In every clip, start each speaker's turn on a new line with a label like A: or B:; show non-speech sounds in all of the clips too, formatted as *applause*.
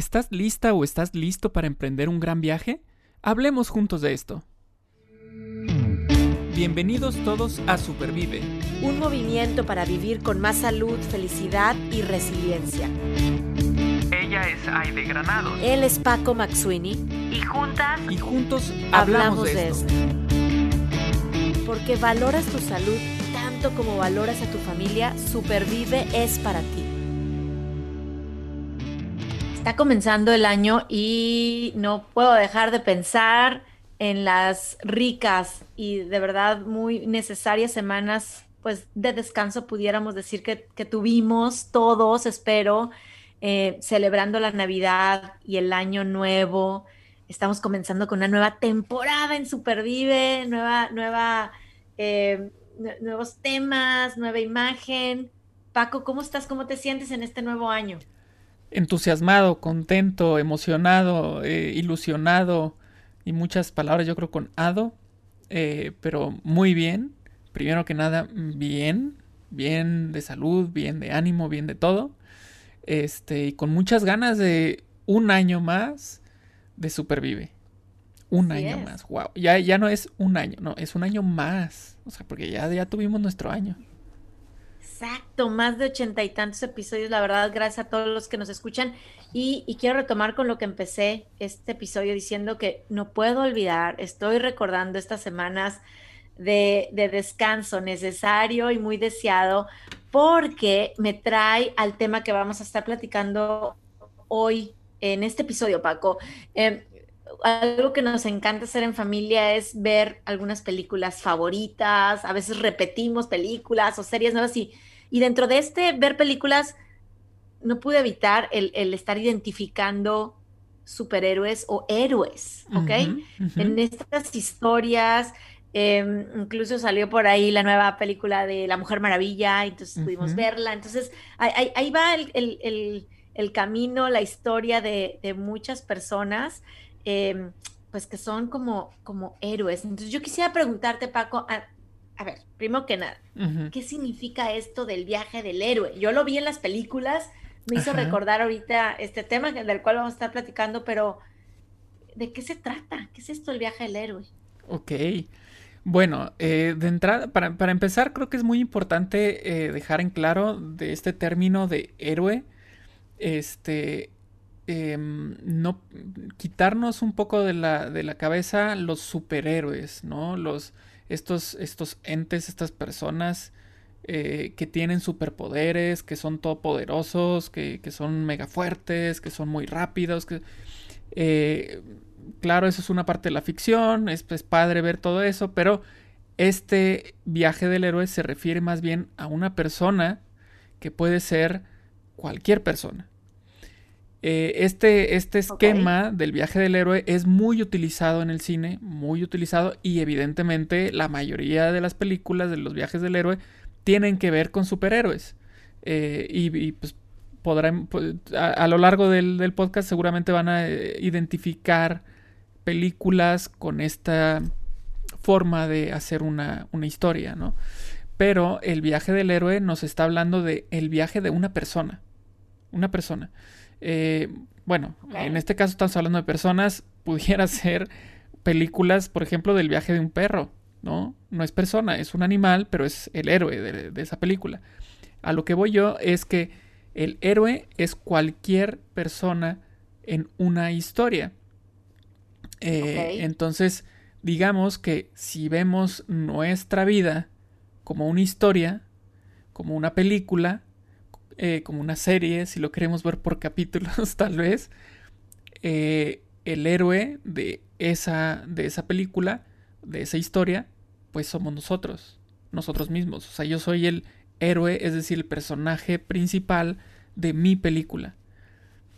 A: ¿Estás lista o estás listo para emprender un gran viaje? Hablemos juntos de esto. Bienvenidos todos a Supervive.
B: Un movimiento para vivir con más salud, felicidad y resiliencia.
A: Ella es Aide Granados.
B: Él es Paco Maxuini.
C: Y juntas.
A: Y juntos hablamos, de, esto.
B: Porque valoras tu salud tanto como valoras a tu familia, Supervive es para ti. Está comenzando el año y no puedo dejar de pensar en las ricas y de verdad muy necesarias semanas pues de descanso pudiéramos decir que, tuvimos todos, espero, eh, celebrando la Navidad y el Año Nuevo. Estamos comenzando con una nueva temporada en Supervive, nueva, nueva, eh, nuevos temas, nueva imagen. Paco, ¿cómo estás? ¿Cómo te sientes en este nuevo año?
A: Entusiasmado, contento, emocionado, eh, ilusionado y muchas palabras yo creo con ado, eh, pero muy bien. Primero que nada, bien, bien de salud, bien de ánimo, bien de todo. Este, y con muchas ganas de un año más de Supervive. Un año más, wow. Ya, ya no es un año, no, es un año más. O sea, porque ya, ya tuvimos nuestro año.
B: Exacto, más de ochenta y tantos episodios, la verdad, gracias a todos los que nos escuchan. Y, quiero retomar con lo que empecé este episodio diciendo que no puedo olvidar, estoy recordando estas semanas de, de descanso necesario y muy deseado, porque me trae al tema que vamos a estar platicando hoy en este episodio, Paco. Em, algo que nos encanta hacer en familia es ver algunas películas favoritas, a veces repetimos películas o series nuevas y y dentro de este ver películas, no pude evitar el, estar identificando superhéroes o héroes, ¿ok? En estas historias, em, incluso salió por ahí la nueva película de La Mujer Maravilla, entonces pudimos verla. Entonces, ahí, va el, camino, la historia de, muchas personas, em, pues que son como, como héroes. Entonces, yo quisiera preguntarte, Paco, a ver, primero que nada, ¿qué significa esto del viaje del héroe? Yo lo vi en las películas, me hizo recordar ahorita este tema del cual vamos a estar platicando, pero ¿de qué se trata? ¿Qué es esto del viaje del héroe?
A: Ok. Bueno, eh, de entrada, para, empezar, creo que es muy importante eh, dejar en claro de este término de héroe, este, em, no quitarnos un poco de la, de la cabeza los superhéroes, ¿no? Los, estos, estos entes, estas personas eh, que tienen superpoderes, que son todopoderosos, que, que son mega fuertes, que son muy rápidos, que... Eh, claro, eso es una parte de la ficción, es, es padre ver todo eso, pero este viaje del héroe se refiere más bien a una persona que puede ser cualquier persona. Eh, este, este esquema del viaje del héroe es muy utilizado en el cine, muy utilizado y evidentemente la mayoría de las películas de los viajes del héroe tienen que ver con superhéroes. Eh, y, pues podrán, pues, a, lo largo del, podcast seguramente van a eh, identificar películas con esta forma de hacer una, una historia, ¿no? Pero el viaje del héroe nos está hablando de el viaje de una persona. Una persona. Eh, bueno, en este caso estamos hablando de personas, *laughs* pudiera ser películas, por ejemplo, del viaje de un perro, ¿no? No es persona, es un animal, pero es el héroe de, esa película. A lo que voy yo es que el héroe es cualquier persona en una historia. Eh, entonces, digamos que si vemos nuestra vida como una historia, como una película, eh, como una serie, si lo queremos ver por *laughs* capítulos tal vez, eh, el héroe de esa, de esa película, de esa historia, pues somos nosotros, nosotros mismos. O sea, yo soy el héroe, es decir, el personaje principal de mi película.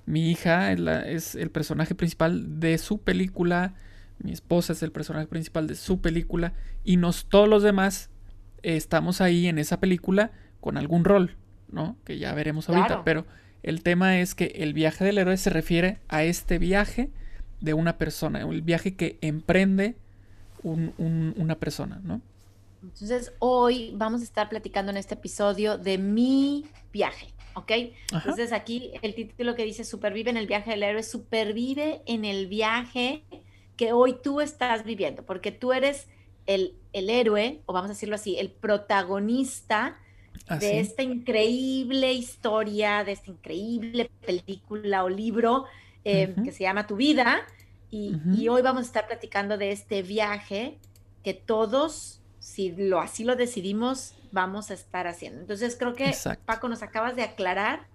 A: Mi hija es, el personaje principal de su película, mi esposa es el personaje principal de su película y nos, todos los demás estamos ahí en esa película con algún rol. ¿No? Que ya veremos ahorita, pero el tema es que el viaje del héroe se refiere a este viaje de una persona, el viaje que emprende una persona, ¿no?
B: Entonces, hoy vamos a estar platicando en este episodio de mi viaje, ¿ok? Entonces, aquí el título que dice Supervive en el viaje del héroe, supervive en el viaje que hoy tú estás viviendo, porque tú eres el, el héroe, o vamos a decirlo así, el protagonista de esta increíble historia, de esta increíble película o libro eh, que se llama Tu vida. Y, y, hoy vamos a estar platicando de este viaje que todos si lo así lo decidimos, vamos a estar haciendo. Entonces creo que Paco nos acabas de aclarar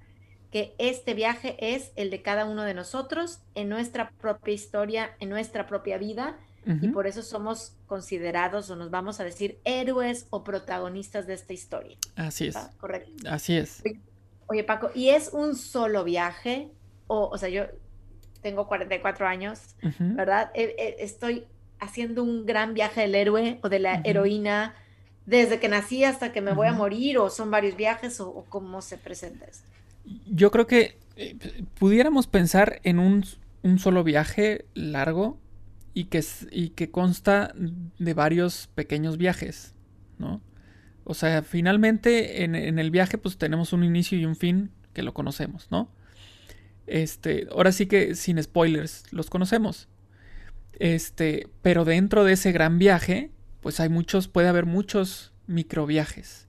B: que este viaje es el de cada uno de nosotros en nuestra propia historia, en nuestra propia vida y por eso somos considerados o nos vamos a decir héroes o protagonistas de esta historia.
A: Así es. Correcto. Así es.
B: Oye, Paco, ¿y es un solo viaje? O, o sea, yo tengo 44 años, ¿verdad? E, e, estoy haciendo un gran viaje del héroe o de la heroína desde que nací hasta que me voy a morir o son varios viajes o, cómo se presenta esto?
A: Yo creo que eh, pudiéramos pensar en un, solo viaje largo y que, y que consta de varios pequeños viajes, ¿no? O sea, finalmente en, en, el viaje pues tenemos un inicio y un fin que lo conocemos, ¿no? Este, ahora sí que sin spoilers, los conocemos. Este, pero dentro de ese gran viaje, pues hay muchos, puede haber muchos microviajes,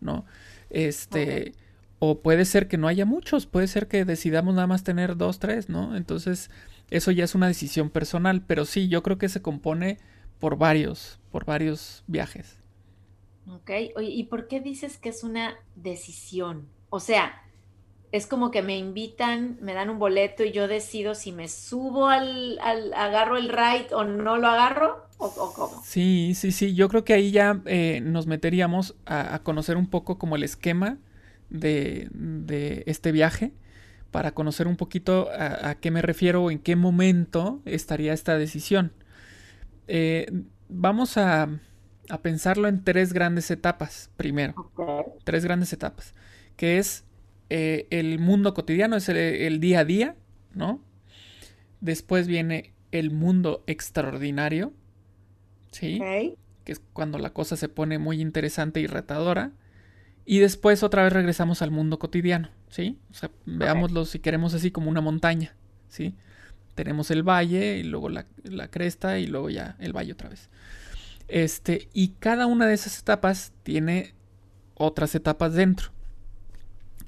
A: ¿no? Este, o puede ser que no haya muchos, puede ser que decidamos nada más tener dos, tres, ¿no? Entonces, eso ya es una decisión personal, pero sí, yo creo que se compone por varios, por varios viajes.
B: Ok, oye, ¿y por qué dices que es una decisión? O sea, es como que me invitan, me dan un boleto y yo decido si me subo al, agarro el ride o no lo agarro o, cómo.
A: Sí, sí, sí, yo creo que ahí ya eh, nos meteríamos a, conocer un poco como el esquema de, este viaje para conocer un poquito a, qué me refiero o en qué momento estaría esta decisión. Eh, vamos a, pensarlo en tres grandes etapas primero. Tres grandes etapas. Que es eh, el mundo cotidiano, es el, día a día, ¿no? Después viene el mundo extraordinario, ¿sí? Que es cuando la cosa se pone muy interesante y retadora. Y después otra vez regresamos al mundo cotidiano, ¿sí? O sea, veámoslo si queremos así como una montaña, ¿sí? Tenemos el valle y luego la, la, cresta y luego ya el valle otra vez. Este, y cada una de esas etapas tiene otras etapas dentro.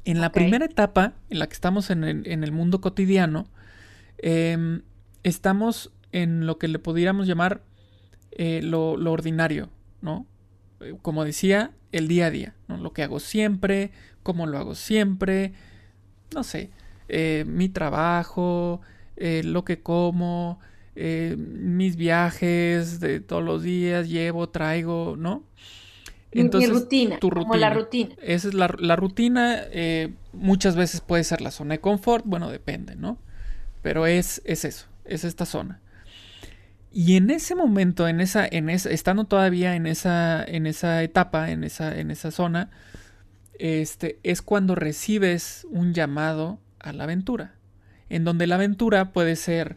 A: En la primera etapa, en la que estamos en el, mundo cotidiano, em, estamos en lo que le pudiéramos llamar eh, lo, ordinario, ¿no? Eh, como decía, el día a día, ¿no? Lo que hago siempre, cómo lo hago siempre, no sé, eh, mi trabajo, lo que como, mis viajes de todos los días, llevo, traigo, ¿no?
B: Entonces, mi rutina, tu rutina. Como la rutina.
A: Esa es la, rutina. Eh, muchas veces puede ser la zona de confort. Bueno, depende, ¿no? Pero es, es eso, es esta zona. Y en ese momento, en esa, en esa, estando todavía en esa, en esa etapa, en esa, en esa zona, este, es cuando recibes un llamado a la aventura. En donde la aventura puede ser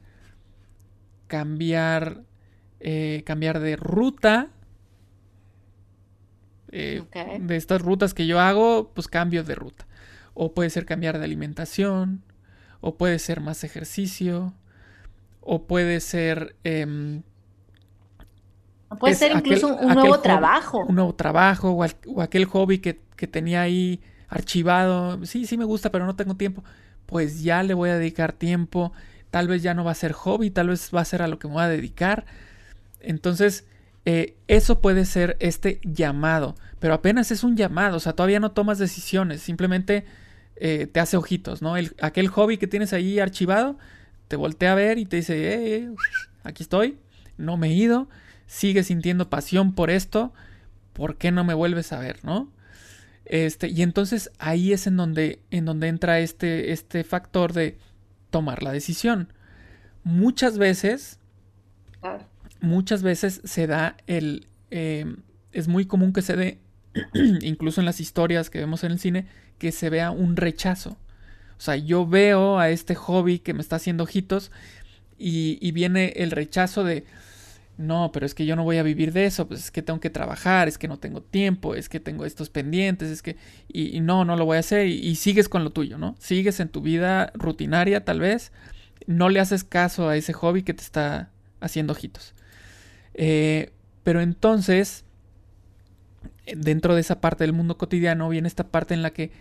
A: cambiar, eh, cambiar de ruta eh, de estas rutas que yo hago, pues cambio de ruta. O puede ser cambiar de alimentación, o puede ser más ejercicio, o puede ser... Em,
B: puede ser incluso un, nuevo trabajo.
A: Un nuevo trabajo, o, aquel hobby que, que, tenía ahí archivado. Sí, sí me gusta, pero no tengo tiempo. Pues ya le voy a dedicar tiempo. Tal vez ya no va a ser hobby, tal vez va a ser a lo que me voy a dedicar. Entonces, eh, eso puede ser este llamado, pero apenas es un llamado, o sea, todavía no tomas decisiones, simplemente eh, te hace ojitos, ¿no? El, aquel hobby que tienes ahí archivado, te voltea a ver y te dice, eh, aquí estoy, no me he ido, sigue sintiendo pasión por esto, ¿por qué no me vuelves a ver, no? Este, y entonces ahí es en donde, en donde entra este, este factor de tomar la decisión. Muchas veces muchas veces se da el... Eh, es muy común que se dé, *clears throat* incluso en las historias que vemos en el cine, que se vea un rechazo. O sea, yo veo a este hobby que me está haciendo ojitos y, viene el rechazo de... no, pero es que yo no voy a vivir de eso, pues es que tengo que trabajar, es que no tengo tiempo, es que tengo estos pendientes, es que... Y, no, no lo voy a hacer y, sigues con lo tuyo, ¿no? Sigues en tu vida rutinaria tal vez, no le haces caso a ese hobby que te está haciendo ojitos. Eh, pero entonces, dentro de esa parte del mundo cotidiano viene esta parte en la que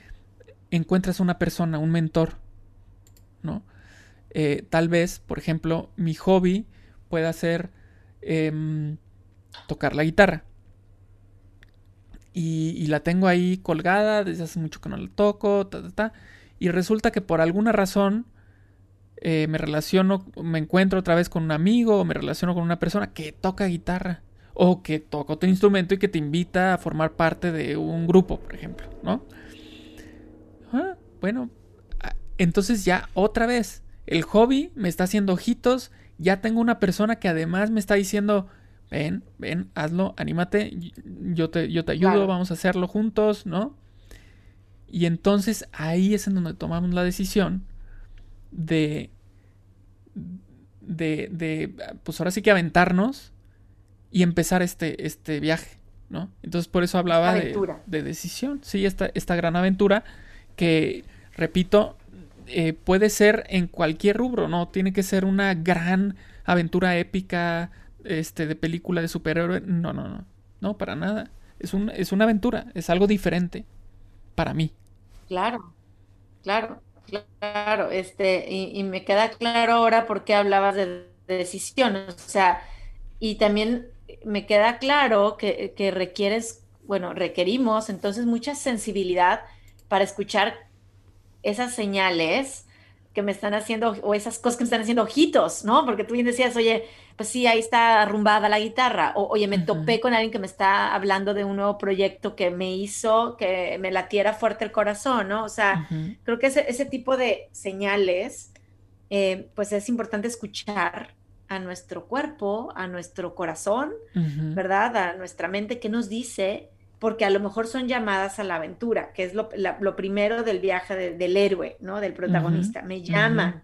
A: encuentras una persona, un mentor, ¿no? Eh, tal vez, por ejemplo, mi hobby pueda ser Em, tocar la guitarra. Y, la tengo ahí colgada desde hace mucho que no la toco, y resulta que por alguna razón eh, me relaciono, me encuentro otra vez con un amigo o me relaciono con una persona que toca guitarra o que toca otro instrumento y que te invita a formar parte de un grupo, por ejemplo, ¿no? Ah, bueno, ah, entonces ya otra vez, el hobby me está haciendo ojitos ya tengo una persona que además me está diciendo, ven, ven, hazlo, anímate, yo te, yo te ayudo, vamos a hacerlo juntos, ¿no? Y entonces ahí es en donde tomamos la decisión de, de, de pues ahora sí que aventarnos y empezar este, este viaje, ¿no? Entonces por eso hablaba de, de, decisión, sí, esta, esta gran aventura que, repito, eh, puede ser en cualquier rubro, no tiene que ser una gran aventura épica este, de película de superhéroe. No, no, no. No, para nada. Es, un, es una aventura, es algo diferente para mí.
B: Claro, claro, claro. Este, y, me queda claro ahora por qué hablabas de, de decisiones. O sea, y también me queda claro que, que requieres, bueno, requerimos entonces mucha sensibilidad para escuchar esas señales que me están haciendo, o esas cosas que me están haciendo ojitos, ¿no? Porque tú bien decías, oye, pues sí, ahí está arrumbada la guitarra, o oye, me topé con alguien que me está hablando de un nuevo proyecto que me hizo que me latiera fuerte el corazón, ¿no? O sea, creo que ese, ese, tipo de señales, eh, pues es importante escuchar a nuestro cuerpo, a nuestro corazón, ¿verdad? A nuestra mente que nos dice porque a lo mejor son llamadas a la aventura, que es lo, primero del viaje del héroe, ¿no? Del protagonista. Me llaman,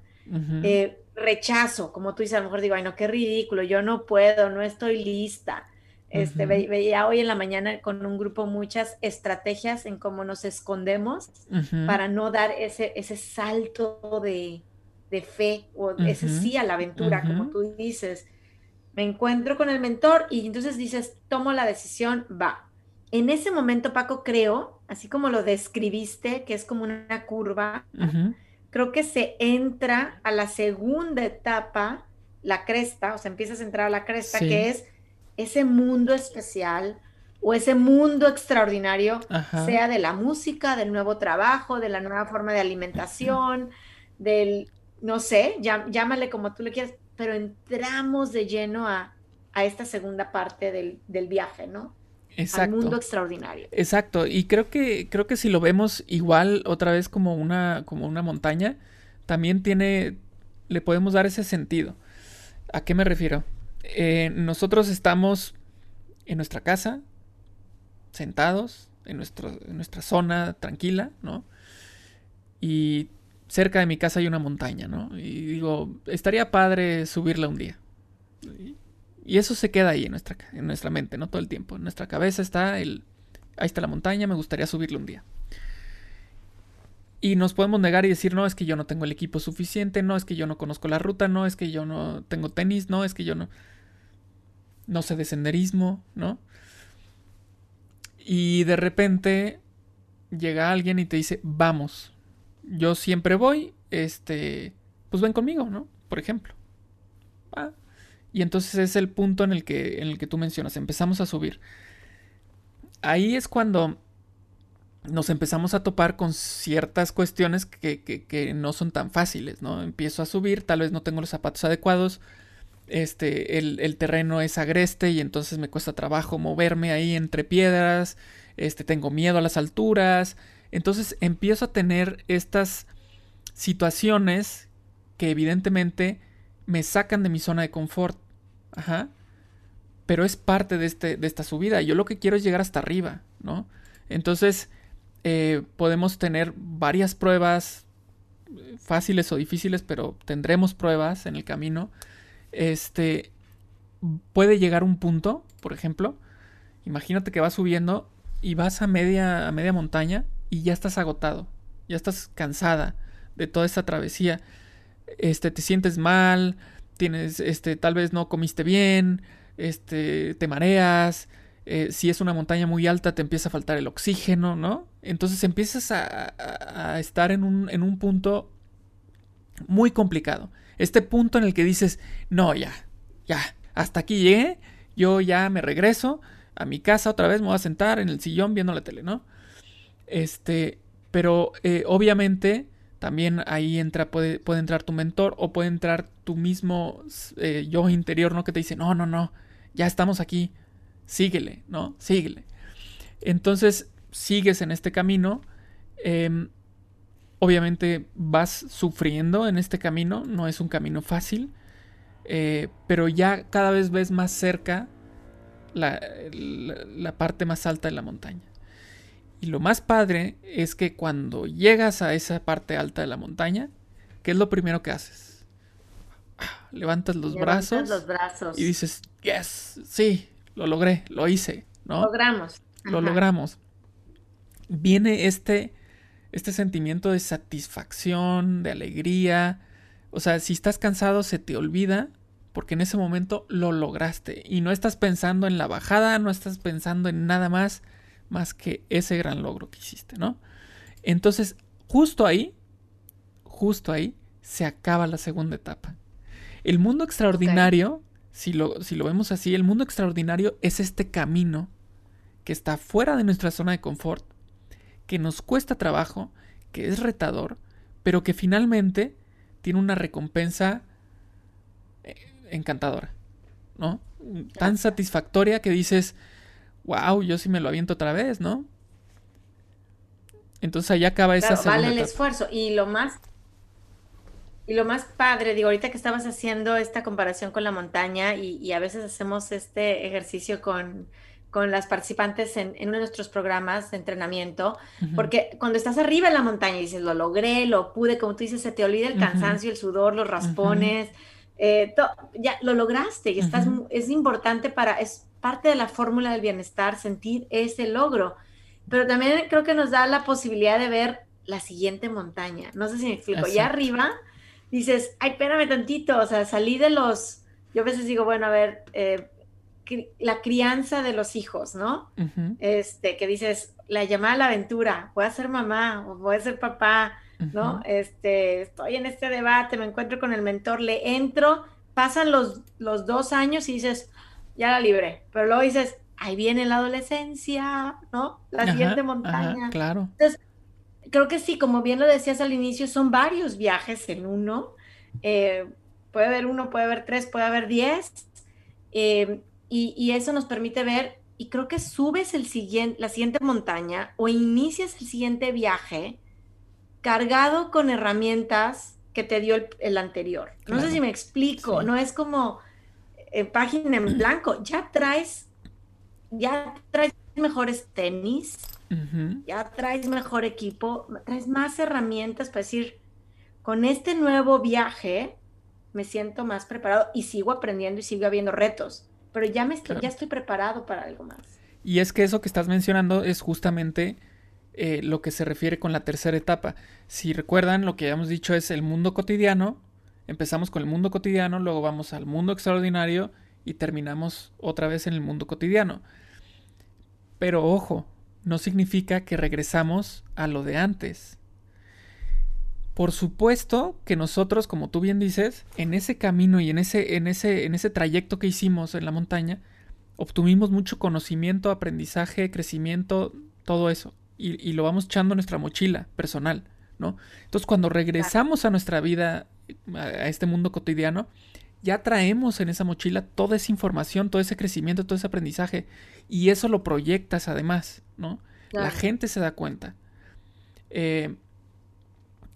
B: eh, rechazo, como tú dices, a lo mejor digo, ay, no, qué ridículo, yo no puedo, no estoy lista. Este, veía hoy en la mañana con un grupo muchas estrategias en cómo nos escondemos para no dar ese, ese salto de, fe o ese sí a la aventura, como tú dices. Me encuentro con el mentor y entonces dices, tomo la decisión, va, en ese momento, Paco, creo, así como lo describiste, que es como una curva, creo que se entra a la segunda etapa, la cresta, o sea, empiezas a entrar a la cresta, que es ese mundo especial o ese mundo extraordinario, sea de la música, del nuevo trabajo, de la nueva forma de alimentación, del, no sé, llámale como tú le quieras, pero entramos de lleno a, esta segunda parte del, del viaje, ¿no? Exacto. mundo extraordinario.
A: Exacto, y creo que, creo que si lo vemos igual otra vez como una, como una montaña, también tiene, le podemos dar ese sentido. ¿A qué me refiero? Eh, nosotros estamos en nuestra casa, sentados, en, nuestro, en nuestra zona tranquila, ¿no? Y cerca de mi casa hay una montaña, ¿no? Y digo, estaría padre subirla un día. Y eso se queda ahí en nuestra, en nuestra mente, ¿no? Todo el tiempo. En nuestra cabeza está el... Ahí está la montaña, me gustaría subirlo un día. Y nos podemos negar y decir, no, es que yo no tengo el equipo suficiente, no, es que yo no conozco la ruta, no, es que yo no tengo tenis, no, es que yo no... No sé de senderismo, ¿no? Y de repente llega alguien y te dice, vamos, yo siempre voy, este, pues ven conmigo, ¿no? Por ejemplo. Ah, y entonces es el punto en el que, en el que tú mencionas, empezamos a subir. Ahí es cuando nos empezamos a topar con ciertas cuestiones que, no son tan fáciles, ¿no? Empiezo a subir, tal vez no tengo los zapatos adecuados, este, el, terreno es agreste y entonces me cuesta trabajo moverme ahí entre piedras, este, tengo miedo a las alturas, entonces empiezo a tener estas situaciones que evidentemente me sacan de mi zona de confort. Ajá. Pero es parte de, este, de esta subida. Yo lo que quiero es llegar hasta arriba, ¿no? Entonces, eh, podemos tener varias pruebas, fáciles o difíciles, pero tendremos pruebas en el camino. Este, puede llegar un punto, por ejemplo, imagínate que vas subiendo y vas a media, a media montaña y ya estás agotado, ya estás cansada de toda esta travesía. Este, te sientes mal, tienes, este, tal vez no comiste bien, este, te mareas, eh, si es una montaña muy alta te empieza a faltar el oxígeno, ¿no? Entonces empiezas a, estar en un, en un punto muy complicado. Este punto en el que dices, no, ya, ya, hasta aquí llegué, yo ya me regreso a mi casa otra vez, me voy a sentar en el sillón viendo la tele, ¿no? Este, pero eh, obviamente también ahí entra, puede, puede, entrar tu mentor o puede entrar tu mismo eh, yo interior, ¿no? Que te dice, no, no, no, ya estamos aquí, síguele, ¿no? Síguele. Entonces, sigues en este camino. Em, obviamente vas sufriendo en este camino, no es un camino fácil, eh, pero ya cada vez ves más cerca la, parte más alta de la montaña. Y lo más padre es que cuando llegas a esa parte alta de la montaña, ¿qué es lo primero que haces? Levantas los, brazos,
B: los brazos
A: y dices, yes, sí, lo logré, lo hice, ¿no?
B: Logramos.
A: Lo logramos. Viene este, este sentimiento de satisfacción, de alegría. O sea, si estás cansado se te olvida porque en ese momento lo lograste y no estás pensando en la bajada, no estás pensando en nada más más que ese gran logro que hiciste, ¿no? Entonces, justo ahí, justo ahí se acaba la segunda etapa. El mundo extraordinario si lo, si lo vemos así, el mundo extraordinario es este camino que está fuera de nuestra zona de confort, que nos cuesta trabajo, que es retador, pero que finalmente tiene una recompensa eh, encantadora, ¿no? Tan satisfactoria que dices, wow, yo sí me lo aviento otra vez, ¿no? Entonces ahí acaba esa
B: claro, Vale el esfuerzo. Y lo más y lo más padre, digo, ahorita que estabas haciendo esta comparación con la montaña y, a veces hacemos este ejercicio con, con las participantes en, uno de nuestros programas de entrenamiento, porque cuando estás arriba en la montaña y dices, lo logré, lo pude, como tú dices, se te olvida el cansancio, el sudor, los raspones, eh, ya lo lograste y estás, es importante para, es parte de la fórmula del bienestar sentir ese logro, pero también creo que nos da la posibilidad de ver la siguiente montaña. No sé si me explico, ya arriba dices, ay, espérame tantito, o sea, salí de los, yo a veces digo, bueno, a ver, eh, la crianza de los hijos, ¿no? Este, que dices, la llamada a la aventura, voy a ser mamá o voy a ser papá, ¿no? Este, estoy en este debate, me encuentro con el mentor, le entro, pasan los, los dos años y dices, ya la libré, pero luego dices, ahí viene la adolescencia, ¿no? La siguiente montaña.
A: claro.
B: Entonces, creo que sí, como bien lo decías al inicio, son varios viajes en uno. Eh, puede haber uno, puede haber tres, puede haber diez. Eh, y, eso nos permite ver, y creo que subes el siguiente, la siguiente montaña o inicias el siguiente viaje cargado con herramientas que te dio el, anterior. No sé si me explico, no es como en página en blanco, ya traes, ya traes mejores tenis, ya traes mejor equipo, traes más herramientas para decir, con este nuevo viaje me siento más preparado y sigo aprendiendo y sigo habiendo retos, pero ya, me estoy, ya estoy preparado para algo más.
A: Y es que eso que estás mencionando es justamente eh, lo que se refiere con la tercera etapa. Si recuerdan, lo que habíamos dicho es el mundo cotidiano. Empezamos con el mundo cotidiano, luego vamos al mundo extraordinario y terminamos otra vez en el mundo cotidiano. Pero ojo, no significa que regresamos a lo de antes. Por supuesto que nosotros, como tú bien dices, en ese camino y en ese, en ese, en ese trayecto que hicimos en la montaña, obtuvimos mucho conocimiento, aprendizaje, crecimiento, todo eso. Y, lo vamos echando en nuestra mochila personal, ¿no? Entonces, cuando regresamos a nuestra vida, a este mundo cotidiano, ya traemos en esa mochila toda esa información, todo ese crecimiento, todo ese aprendizaje. Y eso lo proyectas además, ¿no? La gente se da cuenta. Eh,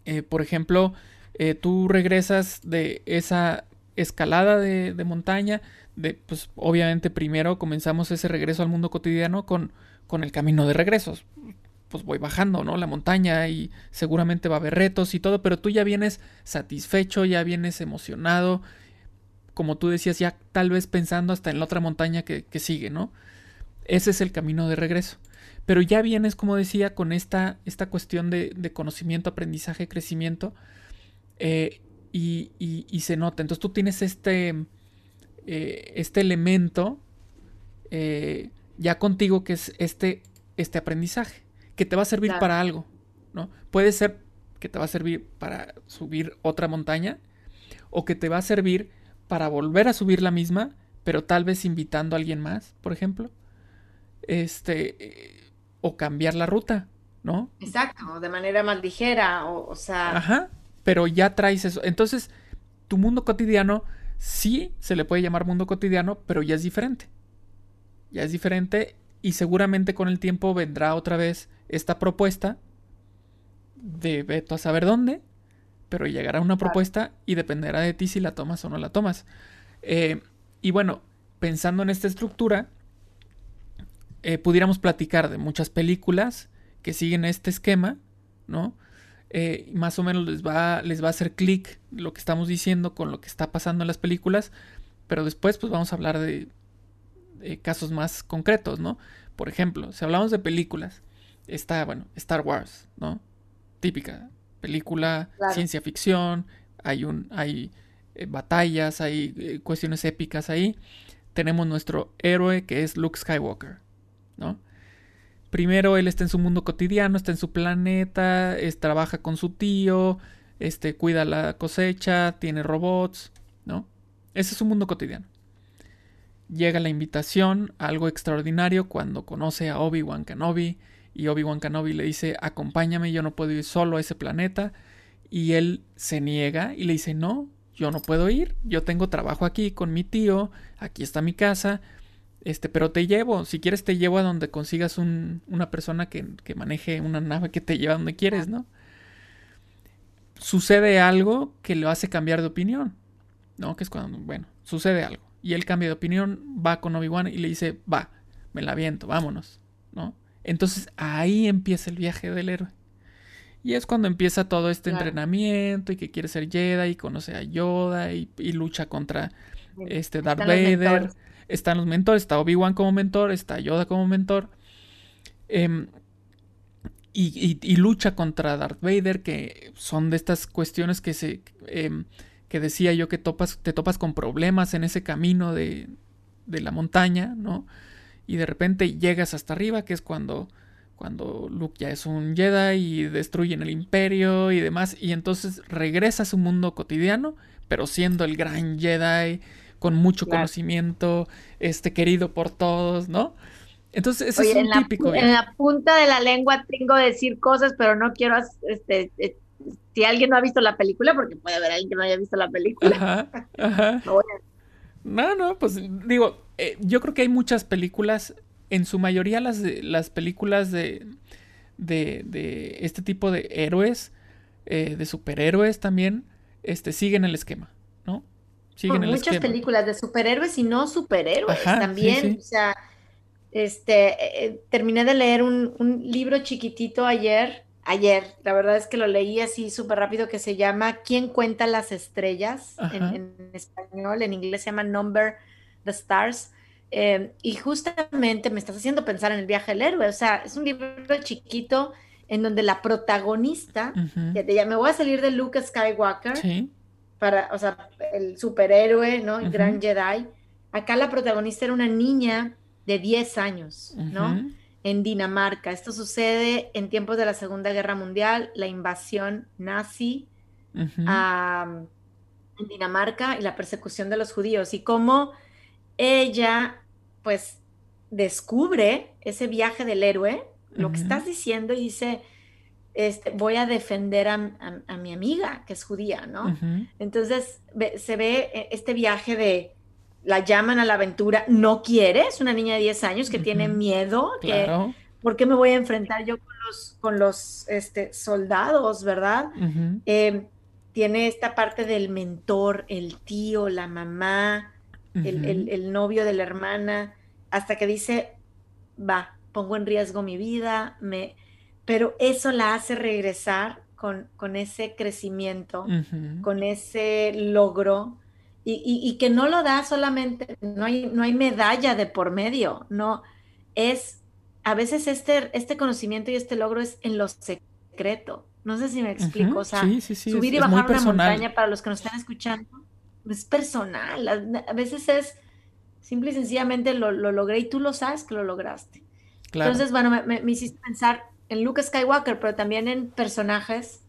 A: eh, por ejemplo, eh, tú regresas de esa escalada de, montaña, de, pues obviamente primero comenzamos ese regreso al mundo cotidiano con, con el camino de regresos. Pues voy bajando, ¿no? La montaña y seguramente va a haber retos y todo, pero tú ya vienes satisfecho, ya vienes emocionado, como tú decías, ya tal vez pensando hasta en la otra montaña que, sigue, ¿no? Ese es el camino de regreso. Pero ya vienes, como decía, con esta, esta cuestión de, conocimiento, aprendizaje, crecimiento, eh, y, se nota. Entonces tú tienes este, eh, este elemento eh, ya contigo que es este, este aprendizaje, que te va a servir para algo, ¿no? Puede ser que te va a servir para subir otra montaña o que te va a servir para volver a subir la misma, pero tal vez invitando a alguien más, por ejemplo. Este, eh, o cambiar la ruta, ¿no?
B: Exacto, de manera más ligera, o, o sea.
A: Ajá, pero ya traes eso. Entonces, tu mundo cotidiano sí se le puede llamar mundo cotidiano, pero ya es diferente. Ya es diferente y seguramente con el tiempo vendrá otra vez esta propuesta de veto a saber dónde, pero llegará una propuesta y dependerá de ti si la tomas o no la tomas. Eh, y bueno, pensando en esta estructura, eh, pudiéramos platicar de muchas películas que siguen este esquema, ¿no? Eh, más o menos les va, les va a hacer clic lo que estamos diciendo con lo que está pasando en las películas, pero después pues vamos a hablar de, casos más concretos, ¿no? Por ejemplo, si hablamos de películas, está, bueno, Star Wars, ¿no? Típica película, ciencia ficción, hay un, hay eh, batallas, hay eh, cuestiones épicas ahí. Tenemos nuestro héroe que es Luke Skywalker, ¿no? Primero él está en su mundo cotidiano, está en su planeta, es, trabaja con su tío, este, cuida la cosecha, tiene robots, ¿no? Ese es su mundo cotidiano. Llega la invitación, algo extraordinario, cuando conoce a Obi-Wan Kenobi y Obi-Wan Kenobi le dice, acompáñame, yo no puedo ir solo a ese planeta. Y él se niega y le dice, no, yo no puedo ir, yo tengo trabajo aquí con mi tío, aquí está mi casa, este, pero te llevo, si quieres te llevo a donde consigas una persona que, que maneje una nave que te lleva donde quieres, ¿no? Sucede algo que lo hace cambiar de opinión, ¿no? Que es cuando, bueno, sucede algo. Y él cambia de opinión, va con Obi-Wan y le dice, va, me la viento, vámonos, ¿no? Entonces ahí empieza el viaje del héroe. Y es cuando empieza todo este entrenamiento y que quiere ser Jedi y conoce a Yoda y, lucha contra este Darth Vader. Están los mentores, está Obi-Wan como mentor, está Yoda como mentor. Em, y, lucha contra Darth Vader, que son de estas cuestiones que se... Em, que decía yo que topas, te topas con problemas en ese camino de, de la montaña, ¿no? Y de repente llegas hasta arriba, que es cuando, cuando Luke ya es un Jedi y destruyen el imperio y demás, y entonces regresa a su mundo cotidiano, pero siendo el gran Jedi, con mucho conocimiento, este querido por todos, ¿no? Entonces, ese es un típico.
B: en la punta de la lengua tengo que decir cosas, pero no quiero este, eh, si alguien no ha visto la película, porque puede haber alguien que no haya visto la película. Ajá, *laughs*
A: no, no, pues digo, eh, yo creo que hay muchas películas, en su mayoría las, las películas de, de, este tipo de héroes, eh, de superhéroes también, este, siguen el esquema, ¿no?
B: Siguen el muchas películas de superhéroes y no superhéroes también, o sea, este, eh, terminé de leer un, un libro chiquitito ayer ayer. La verdad es que lo leí así súper rápido que se llama ¿Quién cuenta las estrellas? En, español, en inglés se llama Number the Stars. Em, y justamente me estás haciendo pensar en el viaje del héroe. O sea, es un libro chiquito en donde la protagonista, ya, me voy a salir de Luke Skywalker, para, o sea, el superhéroe, ¿no? El gran Jedi. Acá la protagonista era una niña de 10 años, ¿no? en Dinamarca. Esto sucede en tiempos de la Segunda Guerra Mundial, la invasión nazi a, en Dinamarca y la persecución de los judíos y cómo ella pues descubre ese viaje del héroe, lo que estás diciendo y dice, este, voy a defender a, mi amiga que es judía, ¿no? Entonces se ve eh, este viaje de la llaman a la aventura, no quiere, es una niña de 10 años que tiene miedo, que, ¿por qué me voy a enfrentar yo con los, con los este, soldados, verdad? Em, tiene esta parte del mentor, el tío, la mamá, el, novio de la hermana, hasta que dice, va, pongo en riesgo mi vida, me... pero eso la hace regresar con, con ese crecimiento, con ese logro y, que no lo da solamente, no hay, no hay medalla de por medio, no, es, a veces este, este conocimiento y este logro es en lo secreto. No sé si me explico, o sea, subir y bajar una montaña para los que nos están escuchando es personal, a, veces es simple y sencillamente lo, logré y tú lo sabes que lo lograste. Entonces, bueno, me, hiciste pensar en Luke Skywalker, pero también en personajes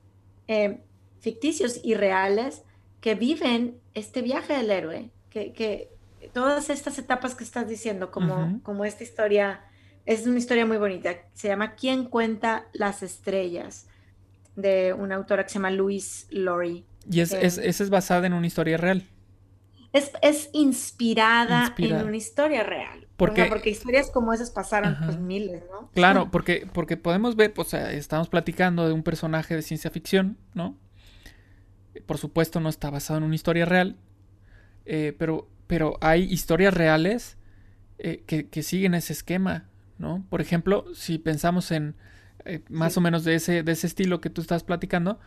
B: eh, ficticios y reales que viven este viaje del héroe, que, todas estas etapas que estás diciendo, como, como esta historia, es una historia muy bonita, se llama ¿Quién cuenta las estrellas? de una autora que se llama Louise Laurie.
A: ¿Y es, es, esa es basada en una historia real?
B: Es, inspirada, en una historia real. Porque, porque historias como esas pasaron pues miles, ¿no?
A: Claro, *laughs* porque, porque podemos ver, o sea, estamos platicando de un personaje de ciencia ficción, ¿no? por supuesto no está basado en una historia real, eh, pero, pero hay historias reales eh, que, siguen ese esquema, ¿no? Por ejemplo, si pensamos en eh, más o menos de ese, de ese estilo que tú estás platicando,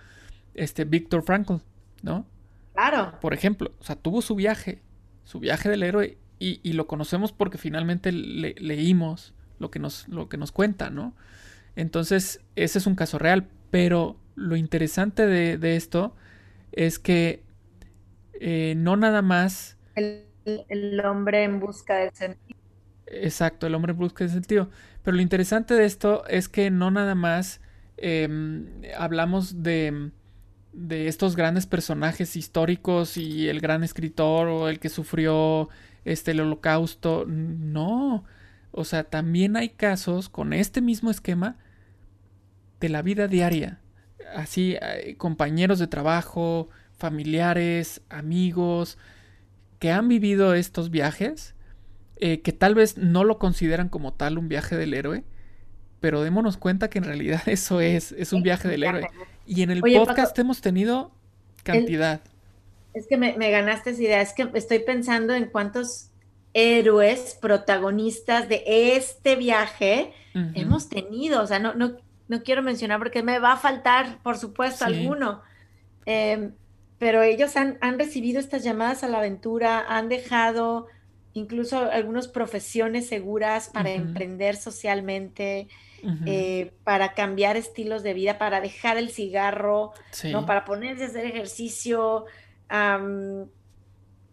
A: este Víctor Frankl, ¿no?
B: Claro.
A: Por ejemplo, o sea, tuvo su viaje, su viaje del héroe, y, lo conocemos porque finalmente leímos lo que, nos, lo que nos cuenta, ¿no? Entonces, ese es un caso real, pero lo interesante de, de esto es que eh, no nada más...
B: El, hombre en busca de sentido.
A: Exacto, el hombre en busca de sentido. Pero lo interesante de esto es que no nada más em, hablamos de, de estos grandes personajes históricos y el gran escritor o el que sufrió este, el holocausto. No. O sea, también hay casos con este mismo esquema de la vida diaria así eh, compañeros de trabajo, familiares, amigos, que han vivido estos viajes, eh, que tal vez no lo consideran como tal un viaje del héroe, pero démonos cuenta que en realidad *laughs* eso es, es un viaje del héroe. Y en el podcast hemos tenido cantidad.
B: es que me, ganaste esa idea, es que estoy pensando en cuántos héroes protagonistas de este viaje hemos tenido, o sea, no, no, no quiero mencionar porque me va a faltar, por supuesto, alguno. Em, pero ellos han, recibido estas llamadas a la aventura, han dejado incluso algunas profesiones seguras para emprender socialmente, eh, para cambiar estilos de vida, para dejar el cigarro, ¿no? para ponerse a hacer ejercicio.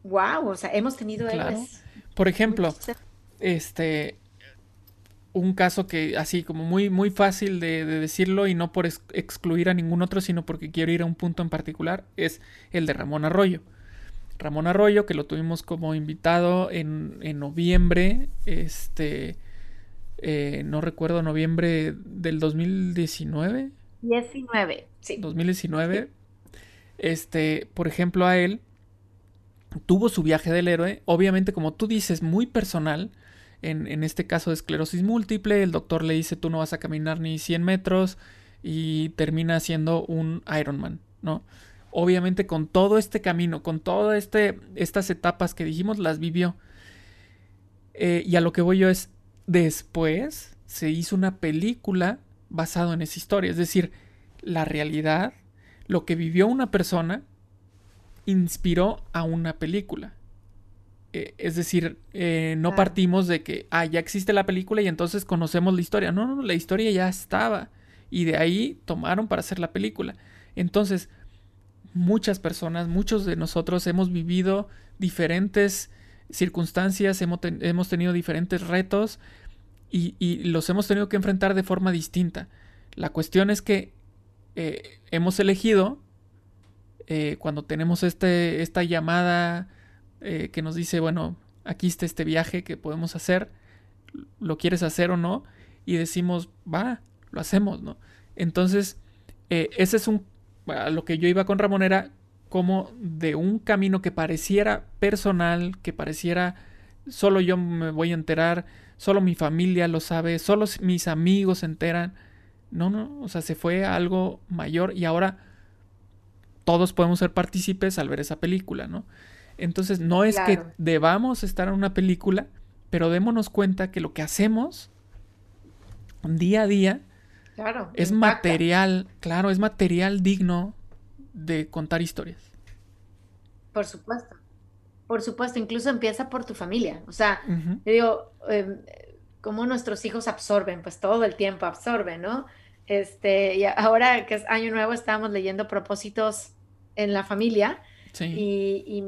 B: wow, o sea, hemos tenido
A: Por ejemplo, este, un caso que así como muy muy fácil de, decirlo y no por excluir a ningún otro sino porque quiero ir a un punto en particular es el de Ramón Arroyo. Ramón Arroyo que lo tuvimos como invitado en, en noviembre este eh, no recuerdo noviembre del 2019
B: 19 sí.
A: 2019 este por ejemplo a él tuvo su viaje del héroe. Obviamente como tú dices muy personal. En, este caso de esclerosis múltiple, el doctor le dice tú no vas a caminar ni 100 metros y termina siendo un Ironman, ¿no? Obviamente con todo este camino, con todas este, estas etapas que dijimos, las vivió. Eh, y a lo que voy yo es, después se hizo una película basado en esa historia. Es decir, la realidad, lo que vivió una persona, inspiró a una película. Eh, es decir, eh, no partimos de que, ah, ya existe la película y entonces conocemos la historia. No, no, la historia ya estaba. Y de ahí tomaron para hacer la película. Entonces, muchas personas, muchos de nosotros hemos vivido diferentes circunstancias, hemos, tenido diferentes retos y, los hemos tenido que enfrentar de forma distinta. La cuestión es que eh, hemos elegido, cuando tenemos este, esta llamada eh, que nos dice, bueno, aquí está este viaje que podemos hacer, lo quieres hacer o no, y decimos, va, lo hacemos, ¿no? Entonces, eh, ese es un, lo que yo iba con Ramón era como de un camino que pareciera personal, que pareciera solo yo me voy a enterar, solo mi familia lo sabe, solo mis amigos se enteran. No, no, o sea, se fue a algo mayor y ahora todos podemos ser partícipes al ver esa película, ¿no? Entonces no es que debamos estar en una película, pero démonos cuenta que lo que hacemos día a día es material, claro, es material digno de contar historias.
B: Por supuesto. Por supuesto, incluso empieza por tu familia. O sea, yo digo, eh, cómo nuestros hijos absorben, pues todo el tiempo absorben, ¿no? Este, y ahora que es año nuevo, estábamos leyendo propósitos en la familia. Y,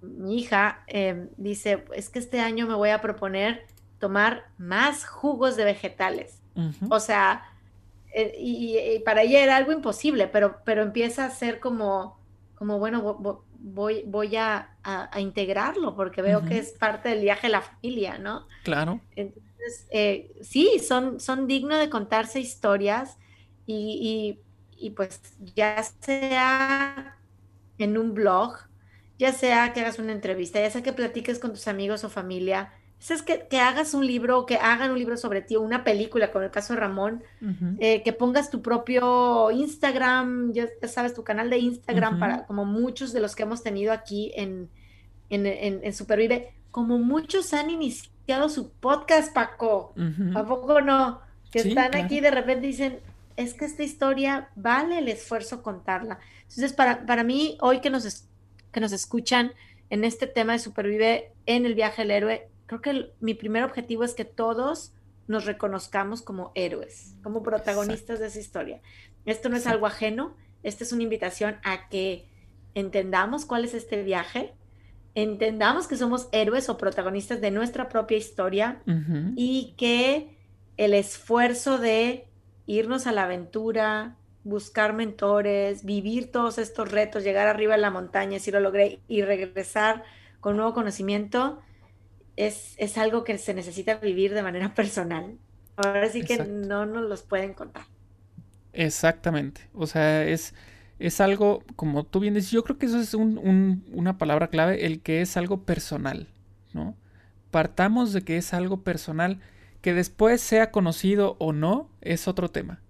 B: mi hija em, dice, es que este año me voy a proponer tomar más jugos de vegetales. O sea, eh, y, para ella era algo imposible, pero, pero empieza a ser como, como bueno, voy, voy a, integrarlo porque veo que es parte del viaje de la familia, ¿no?
A: Claro.
B: Entonces, eh, sí, son, son dignos de contarse historias y, y, pues ya sea en un blog, ya sea que hagas una entrevista, ya sea que platiques con tus amigos o familia, es que, que, hagas un libro, que hagan un libro sobre ti, una película, como el caso de Ramón, eh, que pongas tu propio Instagram, ya, sabes, tu canal de Instagram, para como muchos de los que hemos tenido aquí en, en, Supervive, como muchos han iniciado su podcast, Paco. ¿A poco no? Que están aquí de repente dicen, es que esta historia vale el esfuerzo contarla. Entonces, para, para mí, hoy que nos, que nos escuchan en este tema de Supervive en el viaje del héroe, creo que mi primer objetivo es que todos nos reconozcamos como héroes, como protagonistas de esa historia. Esto no es algo ajeno, esta es una invitación a que entendamos cuál es este viaje, entendamos que somos héroes o protagonistas de nuestra propia historia y que el esfuerzo de irnos a la aventura, buscar mentores, vivir todos estos retos, llegar arriba de la montaña, si lo logré, y regresar con nuevo conocimiento, es, algo que se necesita vivir de manera personal. Ahora sí que no nos los pueden contar.
A: Exactamente. O sea, es, es algo, como tú bien dices, yo creo que eso es una palabra clave, el que es algo personal, ¿no? Partamos de que es algo personal, que después sea conocido o no, es otro tema.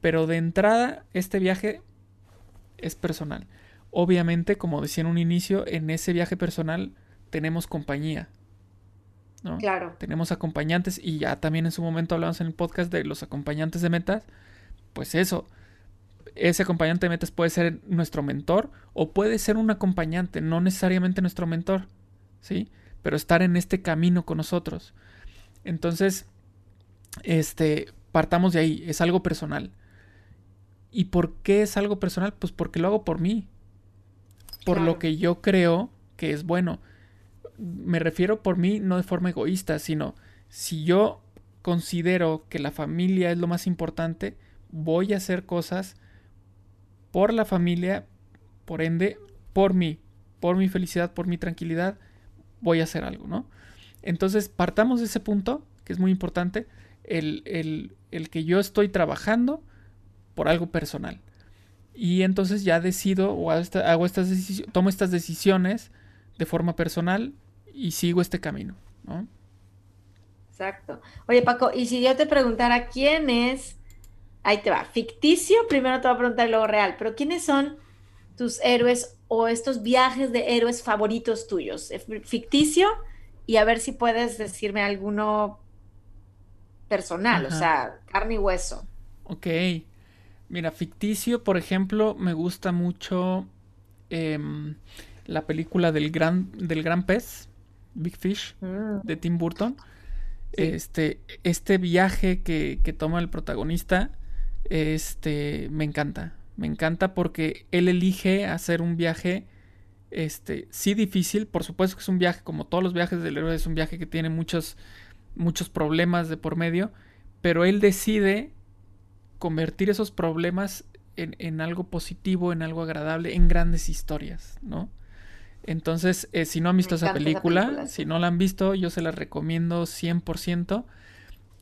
A: Pero de entrada, este viaje es personal. Obviamente, como decía en un inicio, en ese viaje personal tenemos compañía,
B: Claro.
A: Tenemos acompañantes y ya también en su momento hablamos en el podcast de los acompañantes de metas. Pues eso, ese acompañante de metas puede ser nuestro mentor o puede ser un acompañante, no necesariamente nuestro mentor, ¿sí? Pero estar en este camino con nosotros. Entonces, este, partamos de ahí, es algo personal. ¿Y por qué es algo personal? Pues porque lo hago por mí. Por lo que yo creo que es bueno me refiero por mí no de forma egoísta, sino si yo considero que la familia es lo más importante, voy a hacer cosas por la familia, por ende, por mí, por mi felicidad, por mi tranquilidad, voy a hacer algo, ¿no? Entonces, partamos de ese punto, que es muy importante, el, el que yo estoy trabajando por algo personal. Y entonces ya decido o hago estas tomo estas decisiones de forma personal y sigo este camino, ¿no?
B: Exacto. Oye, Paco, y si yo te preguntara quién es, ahí te va, ficticio, primero te voy a preguntar luego real, pero ¿quiénes son tus héroes o estos viajes de héroes favoritos tuyos? Ficticio y a ver si puedes decirme alguno personal, o sea, carne y hueso.
A: Ok. Mira, ficticio, por ejemplo, me gusta mucho em, la película del gran, del gran pez. Big Fish mm. de Tim Burton. Este, este viaje que, toma el protagonista, este, me encanta. Me encanta porque él elige hacer un viaje, este, sí difícil. Por supuesto que es un viaje, como todos los viajes del héroe, es un viaje que tiene muchos, muchos problemas de por medio. Pero él decide convertir esos problemas en, en algo positivo, en algo agradable, en grandes historias, ¿no? Entonces, eh, si no han visto esa película, si no la han visto, yo se la recomiendo 100%.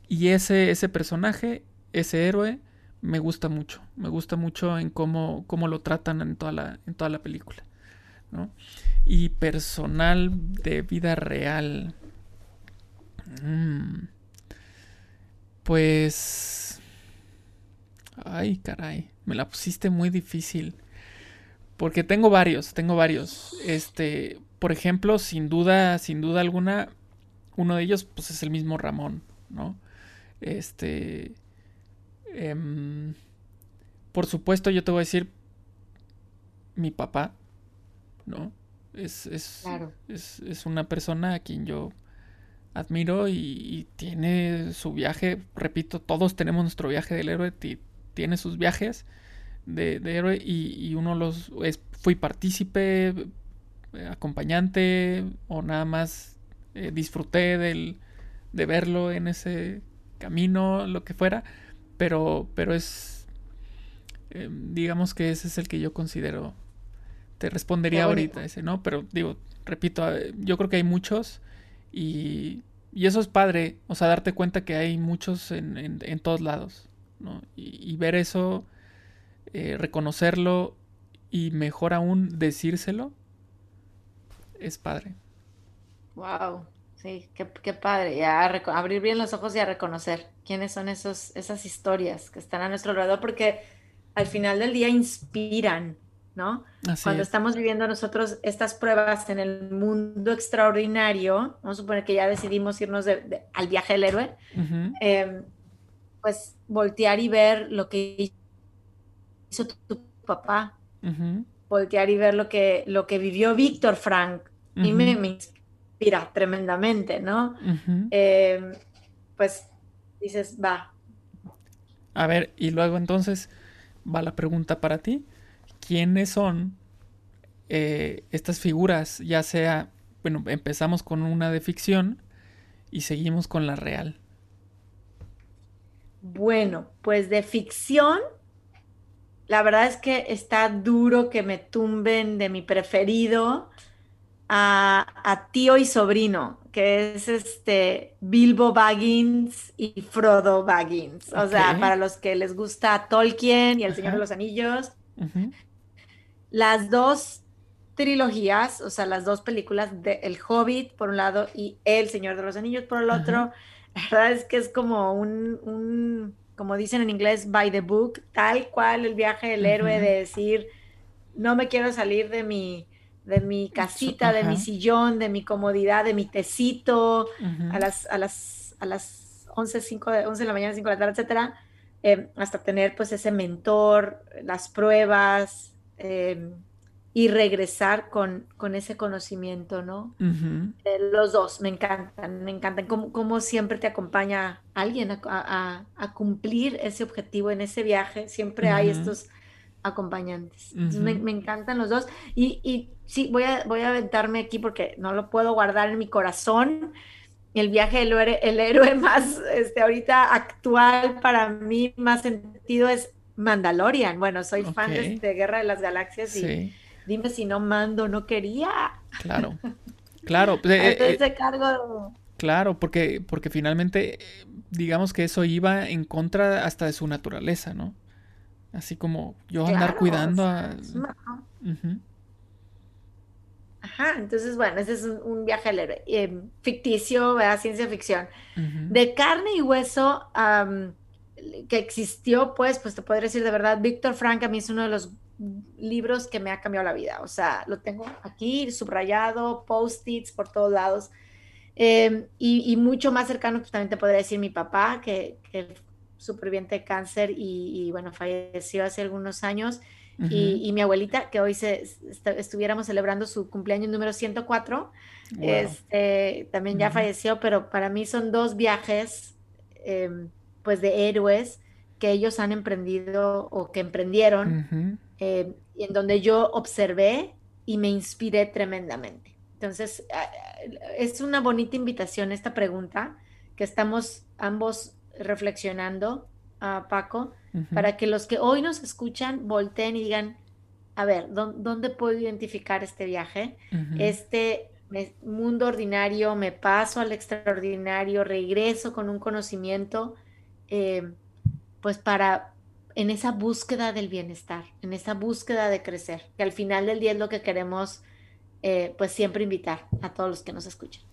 A: Y ese, ese personaje, ese héroe, me gusta mucho. Me gusta mucho en cómo, cómo lo tratan en toda la, en toda la película. ¿no? Y personal de vida real. Mm. Pues... Ay, caray. Me la pusiste muy difícil. Porque tengo varios, tengo varios. Este, por ejemplo, sin duda, sin duda alguna, uno de ellos, pues es el mismo Ramón, ¿no? Este. Em, por supuesto, yo te voy a decir mi papá, ¿no? Es, es, es, una persona a quien yo admiro y, tiene su viaje, repito, todos tenemos nuestro viaje del héroe, tiene sus viajes de, héroe y, uno los es, fui partícipe, eh, acompañante o nada más eh, disfruté del, de verlo en ese camino, lo que fuera, pero, pero es, eh, digamos que ese es el que yo considero, te respondería ahorita ese, ¿no? Pero digo, repito, yo creo que hay muchos y, y eso es padre, o sea, darte cuenta que hay muchos en, en, todos lados, ¿no? Y, ver eso, eh, reconocerlo y mejor aún decírselo, es padre.
B: Wow, sí, qué, qué padre. Ya abrir bien los ojos y a reconocer quiénes son esos, esas historias que están a nuestro alrededor, porque al final del día inspiran, ¿no? Cuando estamos viviendo nosotros estas pruebas en el mundo extraordinario, vamos a suponer que ya decidimos irnos al viaje del héroe, em, pues voltear y ver lo que hizo tu, papá, voltear y ver lo que, lo que vivió Víctor Frank, y me, inspira tremendamente, ¿no? Em, pues dices, va.
A: A ver, y luego entonces va la pregunta para ti. Quiénes son eh, estas figuras, ya sea, bueno, empezamos con una de ficción y seguimos con la real.
B: Bueno, pues de ficción, la verdad es que está duro que me tumben de mi preferido a, tío y sobrino, que es este Bilbo Baggins y Frodo Baggins. O sea, para los que les gusta Tolkien y El Señor de los Anillos, las dos trilogías, o sea, las dos películas de El Hobbit por un lado y El Señor de los Anillos por el otro, la verdad es que es como un, como dicen en inglés, by the book, tal cual el viaje del héroe de decir, no me quiero salir de mi, de mi casita, de mi sillón, de mi comodidad, de mi tecito, a las, a las, a las 11, 5 de, 11 de la mañana, 5 de la tarde, etcétera, eh, hasta tener pues ese mentor, las pruebas, Em, y regresar con, con, ese conocimiento, ¿no? Eh, los dos me encantan, me encantan. Cómo, siempre te acompaña alguien a, cumplir ese objetivo en ese viaje. Siempre hay estos acompañantes. me, encantan los dos. Y, y, sí, voy a, voy a aventarme aquí porque no lo puedo guardar en mi corazón. El viaje del héroe, el héroe *laughs* más, este, ahorita actual para mí, más sentido es Mandalorian. Bueno, soy fan de, Guerra de las Galaxias y dime si no mando, no quería.
A: Claro, claro. Pues, eh, eh, cargo Claro, porque, porque finalmente, digamos que eso iba en contra hasta de su naturaleza, ¿no? Así como yo andar cuidando a...
B: Ajá, entonces bueno, ese es un, viaje al héroe. Eh, ficticio, ¿verdad? Ciencia ficción. De carne y hueso, que existió, pues, pues te podría decir de verdad, Víctor Frank a mí es uno de los libros que me ha cambiado la vida. O sea, lo tengo aquí subrayado, post-its por todos lados. Em, y, mucho más cercano, pues también te podría decir mi papá, que, que superviviente de cáncer y, bueno, falleció hace algunos años. y, mi abuelita, que hoy se, estuviéramos celebrando su cumpleaños número 104, este, también ya falleció, pero para mí son dos viajes. Eh, pues de héroes que ellos han emprendido o que emprendieron, eh, en donde yo observé y me inspiré tremendamente. Entonces, es una bonita invitación esta pregunta que estamos ambos reflexionando, a Paco, para que los que hoy nos escuchan volteen y digan, a ver, ¿dónde, puedo identificar este viaje? Este mundo ordinario, me paso al extraordinario, regreso con un conocimiento eh, pues para, en esa búsqueda del bienestar, en esa búsqueda de crecer, que al final del día es lo que queremos, eh, pues siempre invitar a todos los que nos escuchan.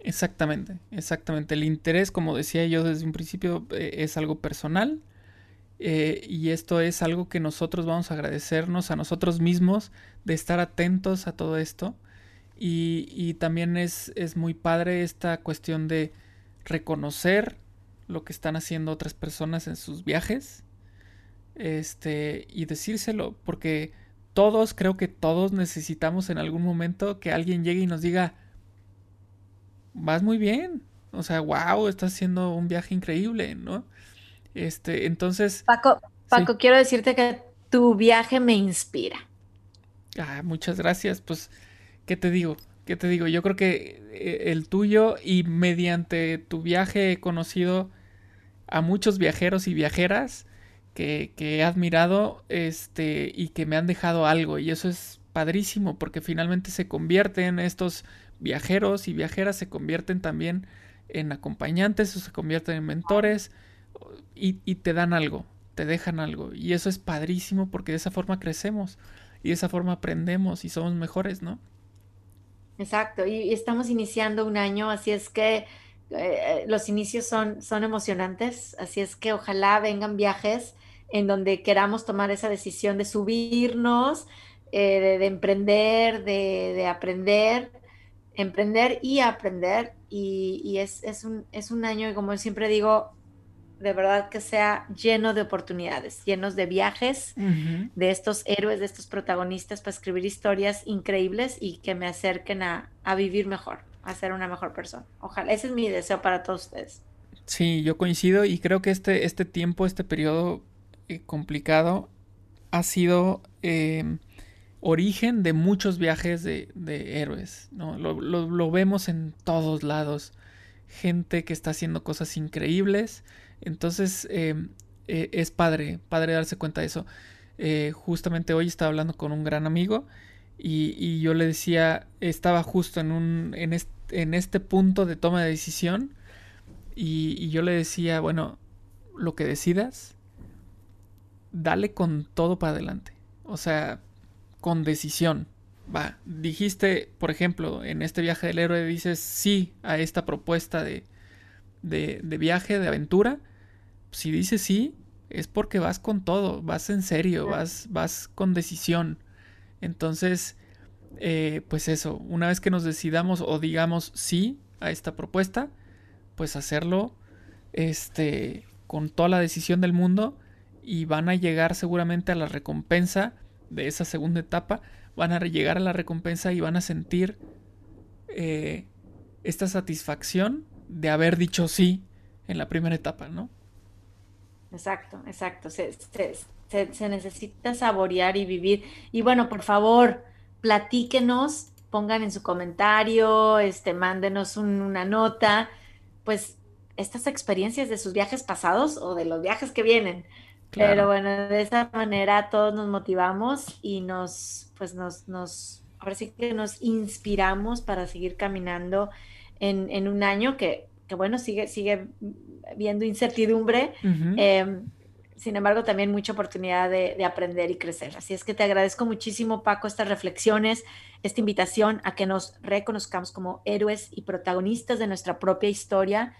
A: Exactamente, exactamente. El interés, como decía yo desde un principio, eh, es algo personal. y esto es algo que nosotros vamos a agradecernos a nosotros mismos de estar atentos a todo esto. Y, y también es, es, muy padre esta cuestión de reconocer lo que están haciendo otras personas en sus viajes. Este, y decírselo, porque todos, creo que todos necesitamos en algún momento que alguien llegue y nos diga, vas muy bien, o sea, wow, estás haciendo un viaje increíble, ¿no? Este, entonces...
B: Paco, Paco, quiero decirte que tu viaje me inspira.
A: Ah, muchas gracias. Pues, ¿qué te digo? ¿Qué te digo? Yo creo que eh, el tuyo y mediante tu viaje he conocido a muchos viajeros y viajeras que, he admirado este, y que me han dejado algo. Y eso es padrísimo porque finalmente se convierten estos viajeros y viajeras, se convierten también en acompañantes o se convierten en mentores y, te dan algo, te dejan algo. Y eso es padrísimo porque de esa forma crecemos y de esa forma aprendemos y somos mejores, ¿no?
B: Exacto, y, estamos iniciando un año, así es que eh, los inicios son, son emocionantes, así es que ojalá vengan viajes en donde queramos tomar esa decisión de subirnos, eh, de, emprender, de, aprender, emprender y aprender. Y, es, es, un, es un año, como siempre digo, de verdad que sea lleno de oportunidades, llenos de viajes de estos héroes, de estos protagonistas para escribir historias increíbles y que me acerquen a, vivir mejor, a ser una mejor persona. Ojalá, ese es mi deseo para todos ustedes.
A: Sí, yo coincido y creo que este, este tiempo, este periodo complicado ha sido eh, origen de muchos viajes de, héroes, ¿no? Lo, lo vemos en todos lados. Gente que está haciendo cosas increíbles, entonces eh, eh, es padre, padre darse cuenta de eso. Justamente hoy estaba hablando con un gran amigo y, yo le decía, estaba justo en, un, en, este, punto de toma de decisión y, yo le decía, bueno, lo que decidas, dale con todo para adelante. O sea, con decisión. Va, dijiste, por ejemplo, en este viaje del héroe, dices sí a esta propuesta de, de, de viaje, de aventura, si dices sí, es porque vas con todo, vas en serio, vas, vas con decisión. Entonces, eh, pues eso, una vez que nos decidamos o digamos sí a esta propuesta, pues hacerlo este, con toda la decisión del mundo y van a llegar seguramente a la recompensa de esa segunda etapa, van a llegar a la recompensa y van a sentir eh, esta satisfacción de haber dicho sí en la primera etapa, ¿no?
B: Exacto, exacto. Se, necesita saborear y vivir. Y bueno, por favor, platíquenos, pongan en su comentario, este, mándenos una nota, pues estas experiencias de sus viajes pasados o de los viajes que vienen. Pero bueno, de esa manera todos nos motivamos y nos, pues nos, nos, ahora sí que nos inspiramos para seguir caminando en, en un año que que bueno, sigue, sigue viendo incertidumbre. Em, sin embargo, también mucha oportunidad de, aprender y crecer. Así es que te agradezco muchísimo, Paco, estas reflexiones, esta invitación a que nos reconozcamos como héroes y protagonistas de nuestra propia historia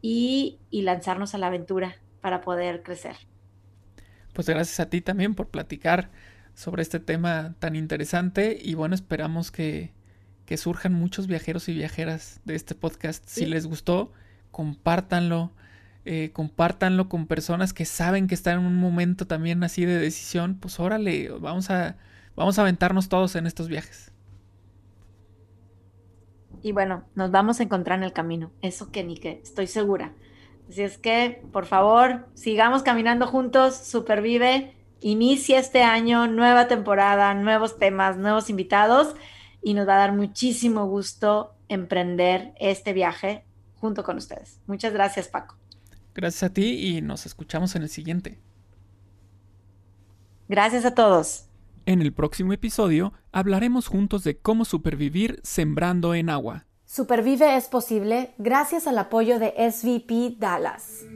B: y, y lanzarnos a la aventura para poder crecer.
A: Pues gracias a ti también por platicar sobre este tema tan interesante y bueno, esperamos que, que surjan muchos viajeros y viajeras de este podcast. Si les gustó, compártanlo. Eh, compártanlo con personas que saben que están en un momento también así de decisión. Pues órale, vamos a, vamos a aventarnos todos en estos viajes.
B: Y bueno, nos vamos a encontrar en el camino. Eso que ni que, estoy segura. Así es que, por favor, sigamos caminando juntos. Supervive. Inicia este año, nueva temporada, nuevos temas, nuevos invitados y nos va a dar muchísimo gusto emprender este viaje junto con ustedes. Muchas gracias, Paco.
A: Gracias a ti y nos escuchamos en el siguiente.
B: Gracias a todos.
A: En el próximo episodio hablaremos juntos de cómo supervivir sembrando en agua.
B: Supervive es posible gracias al apoyo de SVP Dallas.